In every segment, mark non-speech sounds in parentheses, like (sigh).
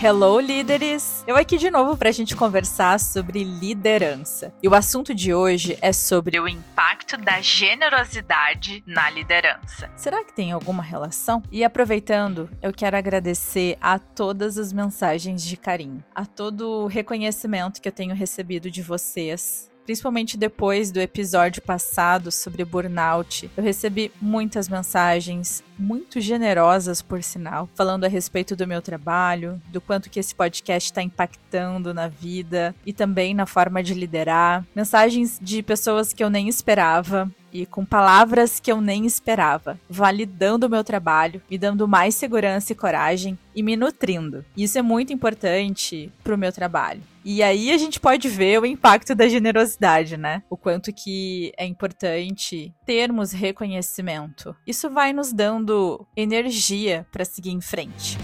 Hello, líderes! Eu aqui de novo para a gente conversar sobre liderança. E o assunto de hoje é sobre o impacto da generosidade na liderança. Será que tem alguma relação? E aproveitando, eu quero agradecer a todas as mensagens de carinho, a todo o reconhecimento que eu tenho recebido de vocês principalmente depois do episódio passado sobre burnout. Eu recebi muitas mensagens, muito generosas, por sinal, falando a respeito do meu trabalho, do quanto que esse podcast está impactando na vida e também na forma de liderar. Mensagens de pessoas que eu nem esperava, e com palavras que eu nem esperava, validando o meu trabalho, me dando mais segurança e coragem e me nutrindo. Isso é muito importante para o meu trabalho. E aí a gente pode ver o impacto da generosidade, né? O quanto que é importante termos reconhecimento. Isso vai nos dando energia para seguir em frente.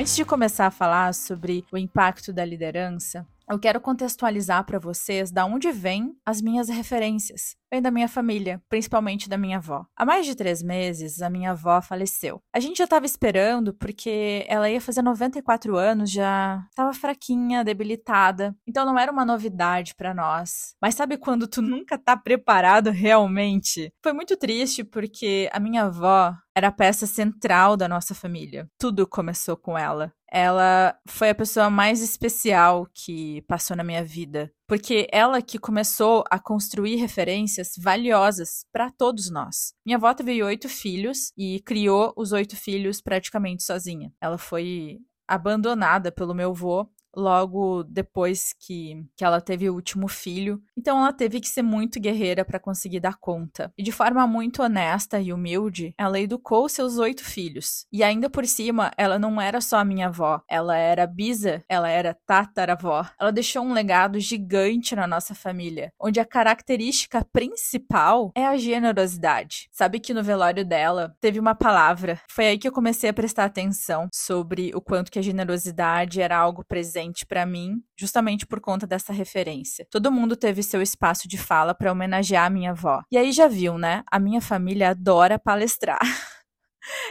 Antes de começar a falar sobre o impacto da liderança, eu quero contextualizar para vocês da onde vêm as minhas referências. Vem da minha família, principalmente da minha avó. Há mais de três meses, a minha avó faleceu. A gente já estava esperando porque ela ia fazer 94 anos, já estava fraquinha, debilitada. Então não era uma novidade para nós. Mas sabe quando tu nunca tá preparado realmente? Foi muito triste porque a minha avó era a peça central da nossa família. Tudo começou com ela ela foi a pessoa mais especial que passou na minha vida, porque ela que começou a construir referências valiosas para todos nós. Minha avó teve oito filhos e criou os oito filhos praticamente sozinha. Ela foi abandonada pelo meu avô logo depois que, que ela teve o último filho. Então ela teve que ser muito guerreira para conseguir dar conta. E de forma muito honesta e humilde, ela educou seus oito filhos. E ainda por cima, ela não era só minha avó, ela era bisa, ela era tataravó. Ela deixou um legado gigante na nossa família, onde a característica principal é a generosidade. Sabe que no velório dela teve uma palavra. Foi aí que eu comecei a prestar atenção sobre o quanto que a generosidade era algo presente presente para mim, justamente por conta dessa referência. Todo mundo teve seu espaço de fala para homenagear a minha avó. E aí já viu, né? A minha família adora palestrar. (laughs)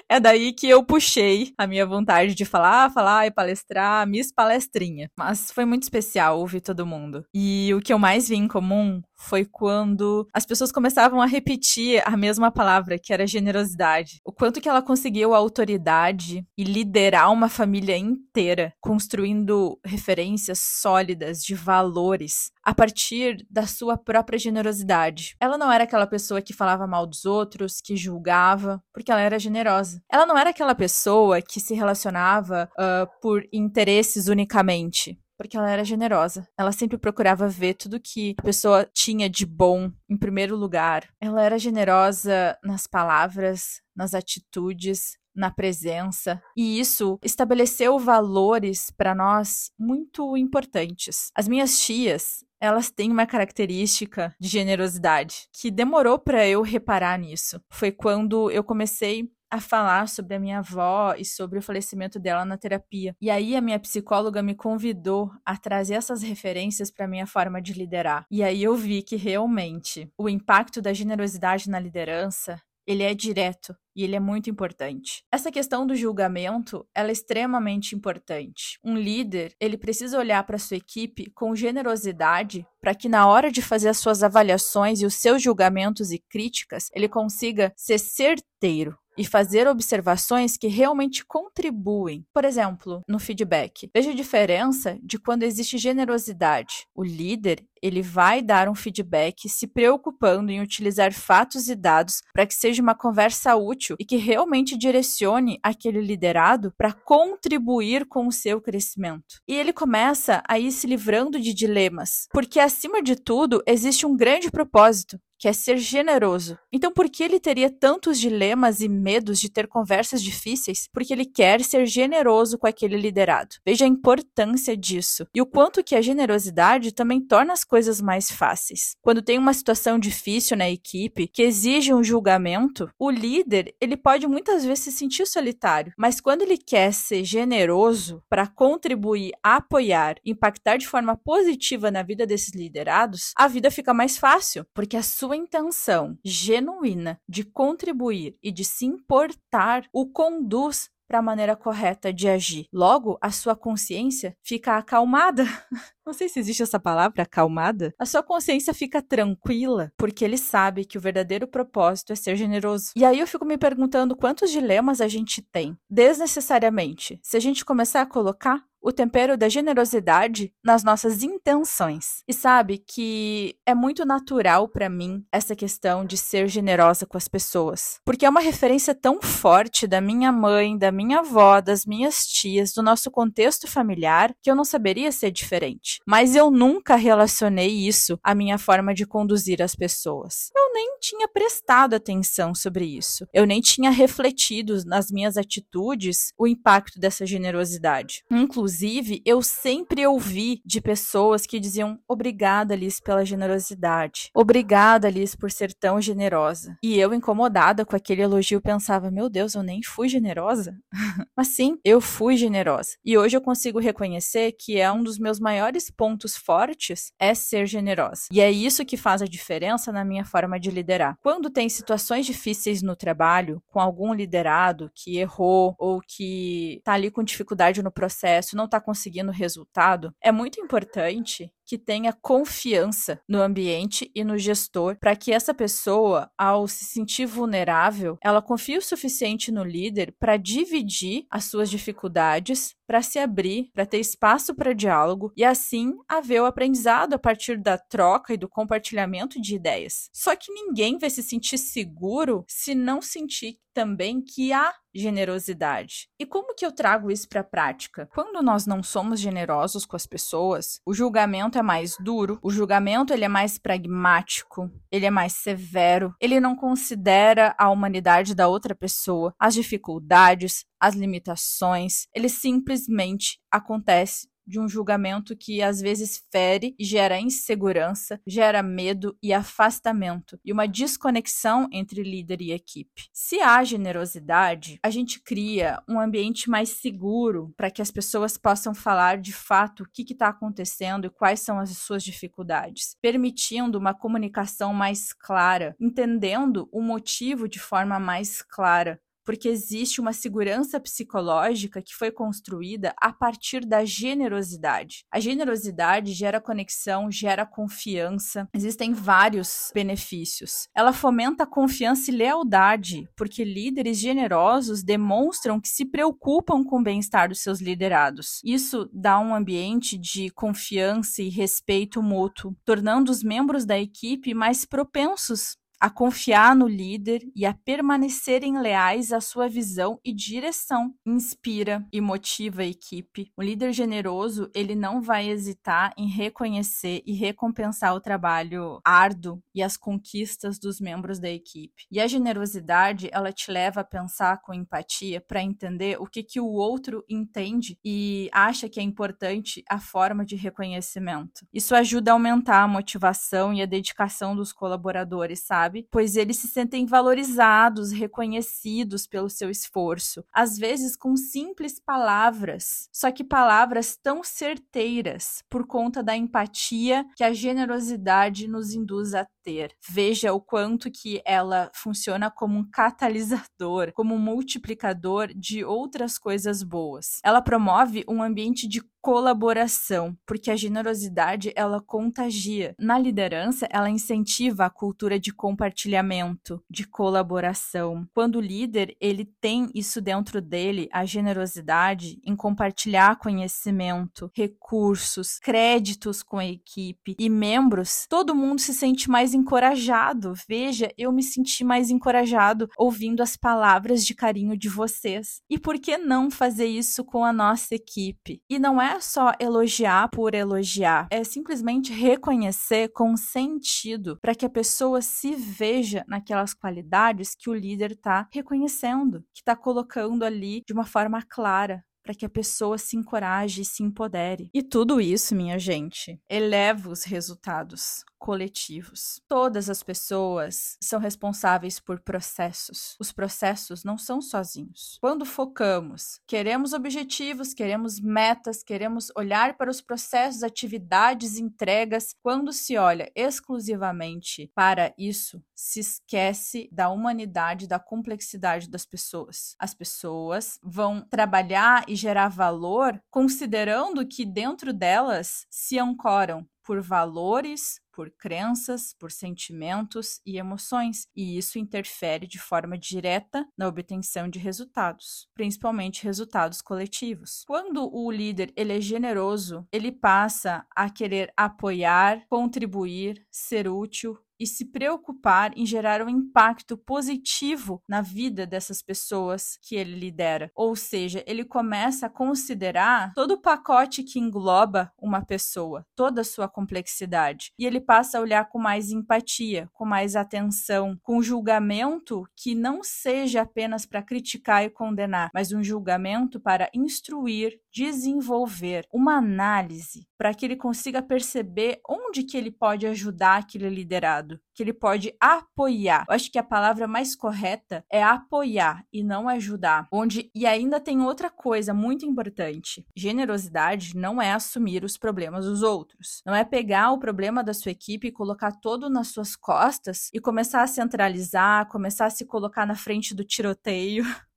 É daí que eu puxei a minha vontade de falar, falar e palestrar, Miss Palestrinha. Mas foi muito especial ouvir todo mundo. E o que eu mais vi em comum foi quando as pessoas começavam a repetir a mesma palavra, que era generosidade. O quanto que ela conseguiu autoridade e liderar uma família inteira, construindo referências sólidas de valores a partir da sua própria generosidade. Ela não era aquela pessoa que falava mal dos outros, que julgava, porque ela era generosa. Ela não era aquela pessoa que se relacionava uh, por interesses unicamente porque ela era generosa. Ela sempre procurava ver tudo que a pessoa tinha de bom em primeiro lugar. Ela era generosa nas palavras, nas atitudes, na presença, e isso estabeleceu valores para nós muito importantes. As minhas tias, elas têm uma característica de generosidade que demorou para eu reparar nisso. Foi quando eu comecei a falar sobre a minha avó e sobre o falecimento dela na terapia. E aí a minha psicóloga me convidou a trazer essas referências para minha forma de liderar. E aí eu vi que realmente o impacto da generosidade na liderança ele é direto e ele é muito importante. Essa questão do julgamento, ela é extremamente importante. Um líder, ele precisa olhar para sua equipe com generosidade para que na hora de fazer as suas avaliações e os seus julgamentos e críticas, ele consiga ser certeiro e fazer observações que realmente contribuem. Por exemplo, no feedback. Veja a diferença de quando existe generosidade. O líder, ele vai dar um feedback se preocupando em utilizar fatos e dados para que seja uma conversa útil e que realmente direcione aquele liderado para contribuir com o seu crescimento. E ele começa a ir se livrando de dilemas, porque acima de tudo existe um grande propósito, que é ser generoso. Então, por que ele teria tantos dilemas e medos de ter conversas difíceis? Porque ele quer ser generoso com aquele liderado. Veja a importância disso e o quanto que a generosidade também torna as coisas mais fáceis. Quando tem uma situação difícil na equipe que exige um julgamento, o líder, ele pode muitas vezes se sentir solitário, mas quando ele quer ser generoso para contribuir, apoiar, impactar de forma positiva na vida desses liderados, a vida fica mais fácil, porque a sua sua intenção genuína de contribuir e de se importar o conduz para a maneira correta de agir. Logo, a sua consciência fica acalmada. (laughs) Não sei se existe essa palavra, acalmada. A sua consciência fica tranquila, porque ele sabe que o verdadeiro propósito é ser generoso. E aí eu fico me perguntando quantos dilemas a gente tem, desnecessariamente. Se a gente começar a colocar o tempero da generosidade nas nossas intenções. E sabe que é muito natural para mim essa questão de ser generosa com as pessoas, porque é uma referência tão forte da minha mãe, da minha avó, das minhas tias, do nosso contexto familiar, que eu não saberia ser diferente. Mas eu nunca relacionei isso à minha forma de conduzir as pessoas. Eu nem tinha prestado atenção sobre isso. Eu nem tinha refletido nas minhas atitudes o impacto dessa generosidade. Inclusive, eu sempre ouvi de pessoas que diziam: Obrigada, Liz, pela generosidade. Obrigada, Liz, por ser tão generosa. E eu, incomodada com aquele elogio, pensava: Meu Deus, eu nem fui generosa? (laughs) Mas sim, eu fui generosa. E hoje eu consigo reconhecer que é um dos meus maiores pontos fortes é ser generosa. E é isso que faz a diferença na minha forma de liderar. Quando tem situações difíceis no trabalho, com algum liderado que errou ou que tá ali com dificuldade no processo, não está conseguindo resultado, é muito importante que tenha confiança no ambiente e no gestor para que essa pessoa, ao se sentir vulnerável, ela confie o suficiente no líder para dividir as suas dificuldades, para se abrir, para ter espaço para diálogo e assim haver o aprendizado a partir da troca e do compartilhamento de ideias. Só que ninguém vai se sentir seguro se não sentir também que há generosidade. E como que eu trago isso para a prática? Quando nós não somos generosos com as pessoas, o julgamento é mais duro, o julgamento ele é mais pragmático, ele é mais severo, ele não considera a humanidade da outra pessoa, as dificuldades, as limitações, ele simplesmente acontece de um julgamento que às vezes fere e gera insegurança, gera medo e afastamento e uma desconexão entre líder e equipe. Se há generosidade, a gente cria um ambiente mais seguro para que as pessoas possam falar de fato o que está acontecendo e quais são as suas dificuldades, permitindo uma comunicação mais clara, entendendo o motivo de forma mais clara, porque existe uma segurança psicológica que foi construída a partir da generosidade. A generosidade gera conexão, gera confiança. Existem vários benefícios. Ela fomenta confiança e lealdade, porque líderes generosos demonstram que se preocupam com o bem-estar dos seus liderados. Isso dá um ambiente de confiança e respeito mútuo, tornando os membros da equipe mais propensos a confiar no líder e a permanecerem leais à sua visão e direção. Inspira e motiva a equipe. O líder generoso, ele não vai hesitar em reconhecer e recompensar o trabalho árduo e as conquistas dos membros da equipe. E a generosidade, ela te leva a pensar com empatia para entender o que que o outro entende e acha que é importante a forma de reconhecimento. Isso ajuda a aumentar a motivação e a dedicação dos colaboradores, sabe? Sabe? Pois eles se sentem valorizados, reconhecidos pelo seu esforço, às vezes com simples palavras, só que palavras tão certeiras por conta da empatia que a generosidade nos induz a ter. Veja o quanto que ela funciona como um catalisador, como um multiplicador de outras coisas boas. Ela promove um ambiente de colaboração, porque a generosidade ela contagia. Na liderança, ela incentiva a cultura de compartilhamento, de colaboração. Quando o líder ele tem isso dentro dele, a generosidade em compartilhar conhecimento, recursos, créditos com a equipe e membros, todo mundo se sente mais encorajado. Veja, eu me senti mais encorajado ouvindo as palavras de carinho de vocês. E por que não fazer isso com a nossa equipe? E não é só elogiar por elogiar, é simplesmente reconhecer com sentido para que a pessoa se veja naquelas qualidades que o líder está reconhecendo, que está colocando ali de uma forma clara para que a pessoa se encoraje e se empodere. E tudo isso, minha gente, eleva os resultados coletivos. Todas as pessoas são responsáveis por processos. Os processos não são sozinhos. Quando focamos, queremos objetivos, queremos metas, queremos olhar para os processos, atividades, entregas, quando se olha exclusivamente para isso, se esquece da humanidade, da complexidade das pessoas. As pessoas vão trabalhar e gerar valor considerando que dentro delas se ancoram por valores, por crenças, por sentimentos e emoções, e isso interfere de forma direta na obtenção de resultados, principalmente resultados coletivos. Quando o líder ele é generoso, ele passa a querer apoiar, contribuir, ser útil, e se preocupar em gerar um impacto positivo na vida dessas pessoas que ele lidera. Ou seja, ele começa a considerar todo o pacote que engloba uma pessoa, toda a sua complexidade. E ele passa a olhar com mais empatia, com mais atenção, com julgamento que não seja apenas para criticar e condenar, mas um julgamento para instruir, desenvolver uma análise para que ele consiga perceber onde que ele pode ajudar aquele liderado, que ele pode apoiar. Eu acho que a palavra mais correta é apoiar e não ajudar. Onde e ainda tem outra coisa muito importante. Generosidade não é assumir os problemas dos outros. Não é pegar o problema da sua equipe e colocar todo nas suas costas e começar a centralizar, começar a se colocar na frente do tiroteio (laughs)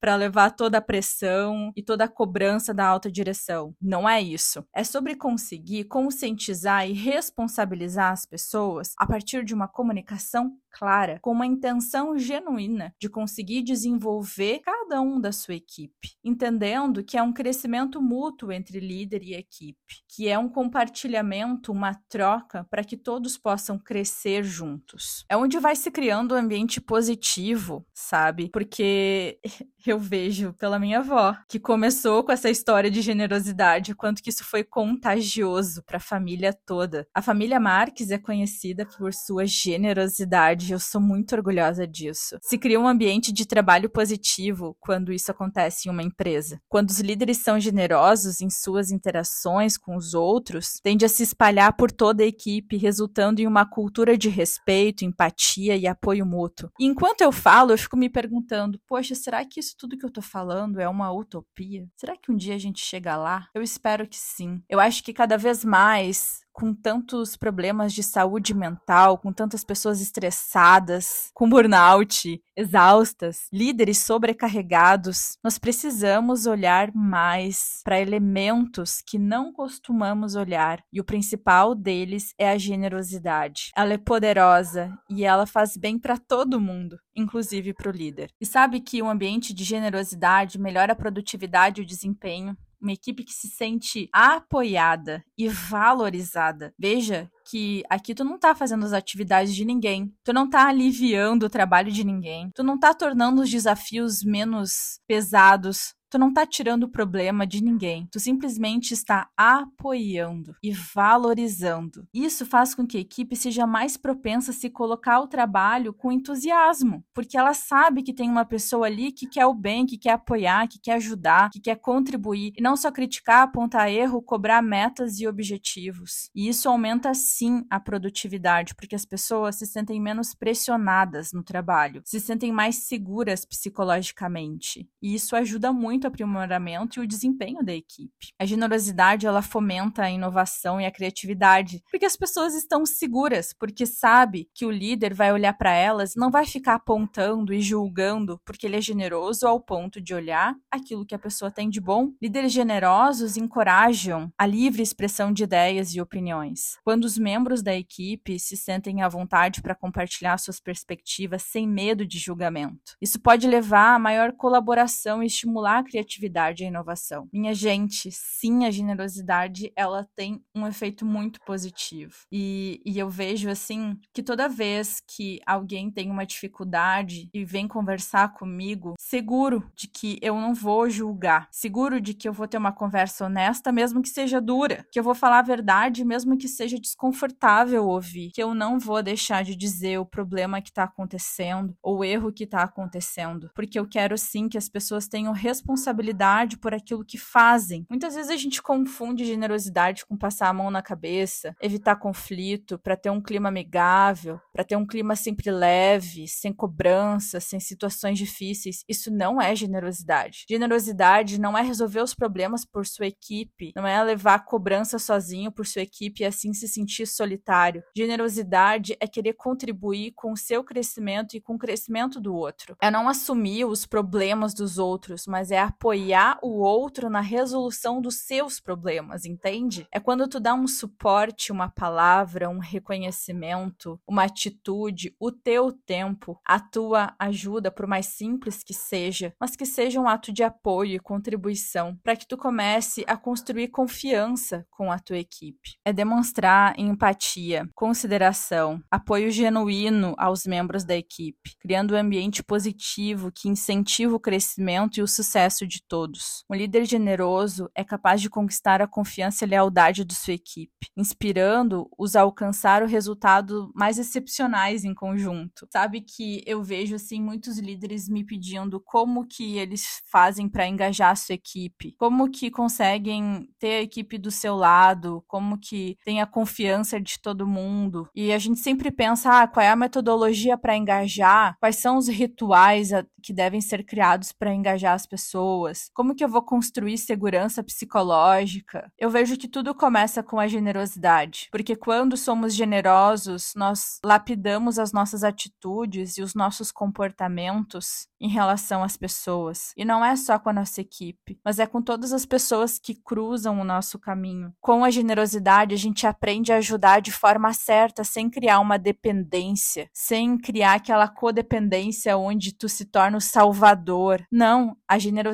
para levar toda a pressão e toda a cobrança da alta direção. Não é isso. É sobre conseguir conscientizar e responsabilizar as pessoas a partir de uma comunicação clara, com uma intenção genuína de conseguir desenvolver cada um da sua equipe, entendendo que é um crescimento mútuo entre líder e equipe, que é um compartilhamento, uma troca para que todos possam crescer juntos. É onde vai se criando um ambiente positivo, sabe? Porque (laughs) eu vejo pela minha avó, que começou com essa história de generosidade, quanto que isso foi contagioso para a família toda. A família Marques é conhecida por sua generosidade, eu sou muito orgulhosa disso. Se cria um ambiente de trabalho positivo quando isso acontece em uma empresa. Quando os líderes são generosos em suas interações com os outros, tende a se espalhar por toda a equipe, resultando em uma cultura de respeito, empatia e apoio mútuo. E enquanto eu falo, eu fico me perguntando: poxa, será que isso tudo que eu tô falando é uma utopia? Será que um dia a gente chega lá? Eu espero que sim. Eu acho que cada vez mais com tantos problemas de saúde mental, com tantas pessoas estressadas, com burnout, exaustas, líderes sobrecarregados, nós precisamos olhar mais para elementos que não costumamos olhar, e o principal deles é a generosidade. Ela é poderosa e ela faz bem para todo mundo, inclusive para o líder. E sabe que um ambiente de generosidade melhora a produtividade e o desempenho, uma equipe que se sente apoiada e valorizada. Veja que aqui tu não tá fazendo as atividades de ninguém, tu não tá aliviando o trabalho de ninguém, tu não tá tornando os desafios menos pesados, Tu não tá tirando o problema de ninguém, tu simplesmente está apoiando e valorizando. Isso faz com que a equipe seja mais propensa a se colocar ao trabalho com entusiasmo, porque ela sabe que tem uma pessoa ali que quer o bem, que quer apoiar, que quer ajudar, que quer contribuir e não só criticar, apontar erro, cobrar metas e objetivos. E isso aumenta sim a produtividade, porque as pessoas se sentem menos pressionadas no trabalho, se sentem mais seguras psicologicamente. E isso ajuda muito muito aprimoramento e o desempenho da equipe. A generosidade ela fomenta a inovação e a criatividade, porque as pessoas estão seguras, porque sabe que o líder vai olhar para elas, não vai ficar apontando e julgando porque ele é generoso ao ponto de olhar aquilo que a pessoa tem de bom. Líderes generosos encorajam a livre expressão de ideias e opiniões. Quando os membros da equipe se sentem à vontade para compartilhar suas perspectivas sem medo de julgamento. Isso pode levar a maior colaboração e estimular criatividade e a inovação. Minha gente, sim, a generosidade ela tem um efeito muito positivo. E, e eu vejo assim que toda vez que alguém tem uma dificuldade e vem conversar comigo, seguro de que eu não vou julgar, seguro de que eu vou ter uma conversa honesta, mesmo que seja dura, que eu vou falar a verdade, mesmo que seja desconfortável ouvir, que eu não vou deixar de dizer o problema que está acontecendo ou o erro que está acontecendo, porque eu quero sim que as pessoas tenham responsabilidade responsabilidade por aquilo que fazem. Muitas vezes a gente confunde generosidade com passar a mão na cabeça, evitar conflito, para ter um clima amigável, para ter um clima sempre leve, sem cobrança, sem situações difíceis. Isso não é generosidade. Generosidade não é resolver os problemas por sua equipe, não é levar a cobrança sozinho por sua equipe e assim se sentir solitário. Generosidade é querer contribuir com o seu crescimento e com o crescimento do outro. É não assumir os problemas dos outros, mas é apoiar o outro na resolução dos seus problemas, entende? É quando tu dá um suporte, uma palavra, um reconhecimento, uma atitude, o teu tempo, a tua ajuda, por mais simples que seja, mas que seja um ato de apoio e contribuição, para que tu comece a construir confiança com a tua equipe. É demonstrar empatia, consideração, apoio genuíno aos membros da equipe, criando um ambiente positivo que incentiva o crescimento e o sucesso de todos. Um líder generoso é capaz de conquistar a confiança e lealdade de sua equipe, inspirando-os a alcançar o resultado mais excepcionais em conjunto. Sabe que eu vejo assim muitos líderes me pedindo como que eles fazem para engajar a sua equipe, como que conseguem ter a equipe do seu lado, como que tem a confiança de todo mundo. E a gente sempre pensa, ah, qual é a metodologia para engajar? Quais são os rituais que devem ser criados para engajar as pessoas? Como que eu vou construir segurança psicológica? Eu vejo que tudo começa com a generosidade, porque quando somos generosos, nós lapidamos as nossas atitudes e os nossos comportamentos em relação às pessoas. E não é só com a nossa equipe, mas é com todas as pessoas que cruzam o nosso caminho. Com a generosidade, a gente aprende a ajudar de forma certa, sem criar uma dependência, sem criar aquela codependência onde tu se torna o salvador. Não, a generosidade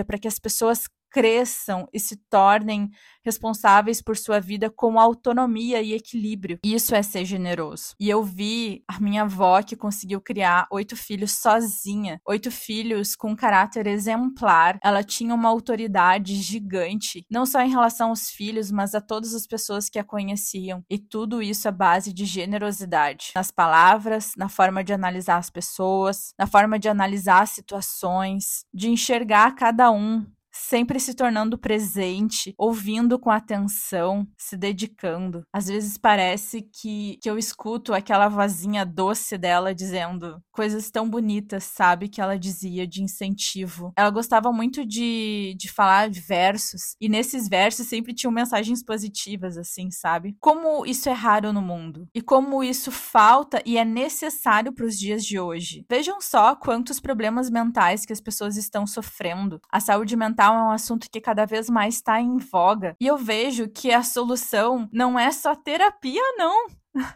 é para que as pessoas cresçam e se tornem responsáveis por sua vida com autonomia e equilíbrio. Isso é ser generoso. E eu vi a minha avó que conseguiu criar oito filhos sozinha, oito filhos com caráter exemplar. Ela tinha uma autoridade gigante, não só em relação aos filhos, mas a todas as pessoas que a conheciam. E tudo isso à base de generosidade, nas palavras, na forma de analisar as pessoas, na forma de analisar situações, de enxergar cada um sempre se tornando presente, ouvindo com atenção, se dedicando. Às vezes parece que, que eu escuto aquela vozinha doce dela dizendo coisas tão bonitas, sabe? Que ela dizia de incentivo. Ela gostava muito de, de falar versos, e nesses versos sempre tinham mensagens positivas, assim, sabe? Como isso é raro no mundo, e como isso falta e é necessário para os dias de hoje. Vejam só quantos problemas mentais que as pessoas estão sofrendo. A saúde mental é um assunto que cada vez mais está em voga. E eu vejo que a solução não é só terapia, não.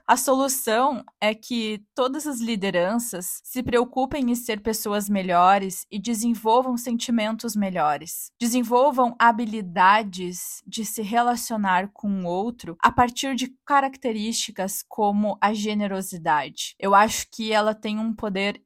A solução é que todas as lideranças se preocupem em ser pessoas melhores e desenvolvam sentimentos melhores. Desenvolvam habilidades de se relacionar com o outro a partir de características como a generosidade. Eu acho que ela tem um poder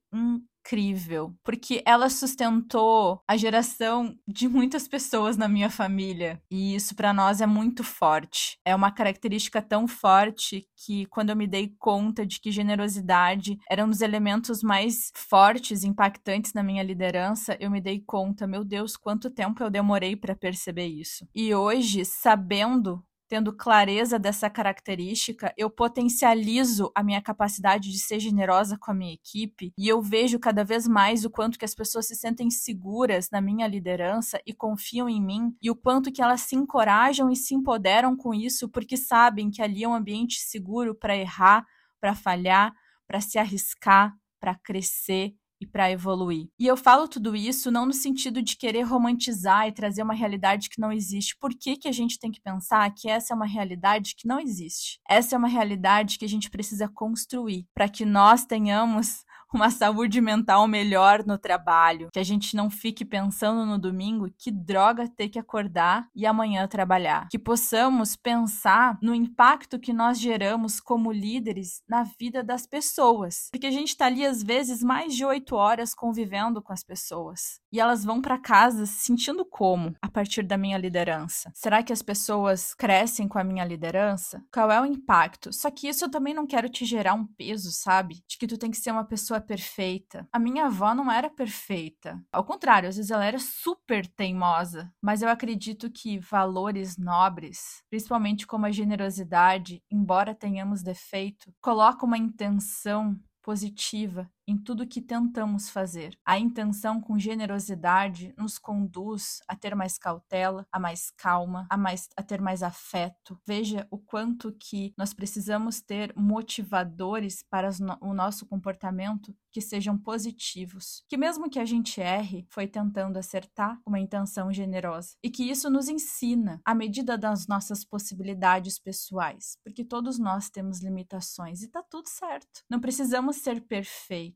incrível, porque ela sustentou a geração de muitas pessoas na minha família, e isso para nós é muito forte. É uma característica tão forte que quando eu me dei conta de que generosidade era um dos elementos mais fortes, impactantes na minha liderança, eu me dei conta, meu Deus, quanto tempo eu demorei para perceber isso. E hoje, sabendo tendo clareza dessa característica, eu potencializo a minha capacidade de ser generosa com a minha equipe e eu vejo cada vez mais o quanto que as pessoas se sentem seguras na minha liderança e confiam em mim e o quanto que elas se encorajam e se empoderam com isso porque sabem que ali é um ambiente seguro para errar, para falhar, para se arriscar, para crescer e para evoluir. E eu falo tudo isso não no sentido de querer romantizar e trazer uma realidade que não existe. Por que, que a gente tem que pensar que essa é uma realidade que não existe? Essa é uma realidade que a gente precisa construir para que nós tenhamos uma saúde mental melhor no trabalho, que a gente não fique pensando no domingo que droga ter que acordar e amanhã trabalhar, que possamos pensar no impacto que nós geramos como líderes na vida das pessoas, porque a gente está ali às vezes mais de oito horas convivendo com as pessoas e elas vão para casa se sentindo como a partir da minha liderança? Será que as pessoas crescem com a minha liderança? Qual é o impacto? Só que isso eu também não quero te gerar um peso, sabe? De que tu tem que ser uma pessoa perfeita. A minha avó não era perfeita. Ao contrário, às vezes ela era super teimosa. Mas eu acredito que valores nobres, principalmente como a generosidade, embora tenhamos defeito, colocam uma intenção positiva em tudo que tentamos fazer. A intenção com generosidade nos conduz a ter mais cautela, a mais calma, a, mais, a ter mais afeto. Veja o quanto que nós precisamos ter motivadores para o nosso comportamento que sejam positivos. Que mesmo que a gente erre, foi tentando acertar uma intenção generosa. E que isso nos ensina à medida das nossas possibilidades pessoais, porque todos nós temos limitações e tá tudo certo. Não precisamos ser perfeitos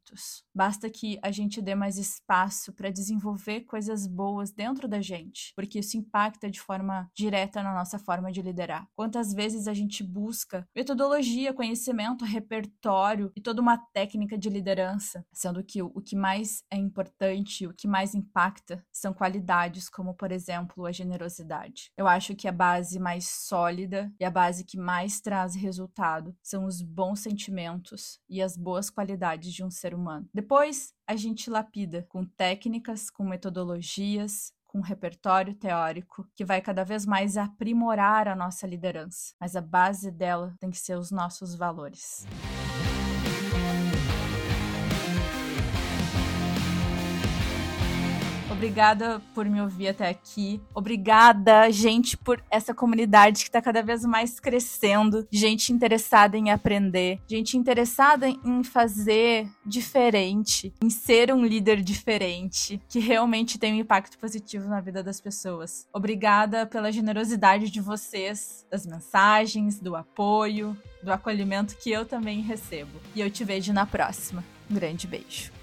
Basta que a gente dê mais espaço para desenvolver coisas boas dentro da gente, porque isso impacta de forma direta na nossa forma de liderar. Quantas vezes a gente busca metodologia, conhecimento, repertório e toda uma técnica de liderança, sendo que o, que mais é importante, o que mais impacta são qualidades como, por exemplo, a generosidade. Eu acho que a base mais sólida e a base que mais traz resultado são os bons sentimentos e as boas qualidades de um ser ser humano. Depois, a gente lapida com técnicas, com metodologias, com repertório teórico que vai cada vez mais aprimorar a nossa liderança, mas a base dela tem que ser os nossos valores. Obrigada por me ouvir até aqui. Obrigada, gente, por essa comunidade que está cada vez mais crescendo. Gente interessada em aprender, gente interessada em fazer diferente, em ser um líder diferente, que realmente tem um impacto positivo na vida das pessoas. Obrigada pela generosidade de vocês, das mensagens, do apoio, do acolhimento que eu também recebo. E eu te vejo na próxima. Um grande beijo.